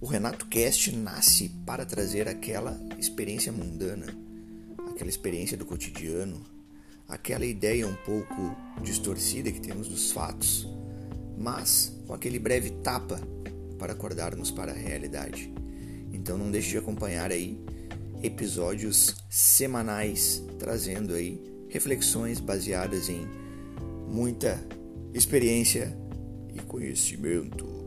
O Renato Cast nasce para trazer aquela experiência mundana, aquela experiência do cotidiano, aquela ideia um pouco distorcida que temos dos fatos, mas com aquele breve tapa para acordarmos para a realidade. Então não deixe de acompanhar aí episódios semanais trazendo aí reflexões baseadas em muita experiência e conhecimento.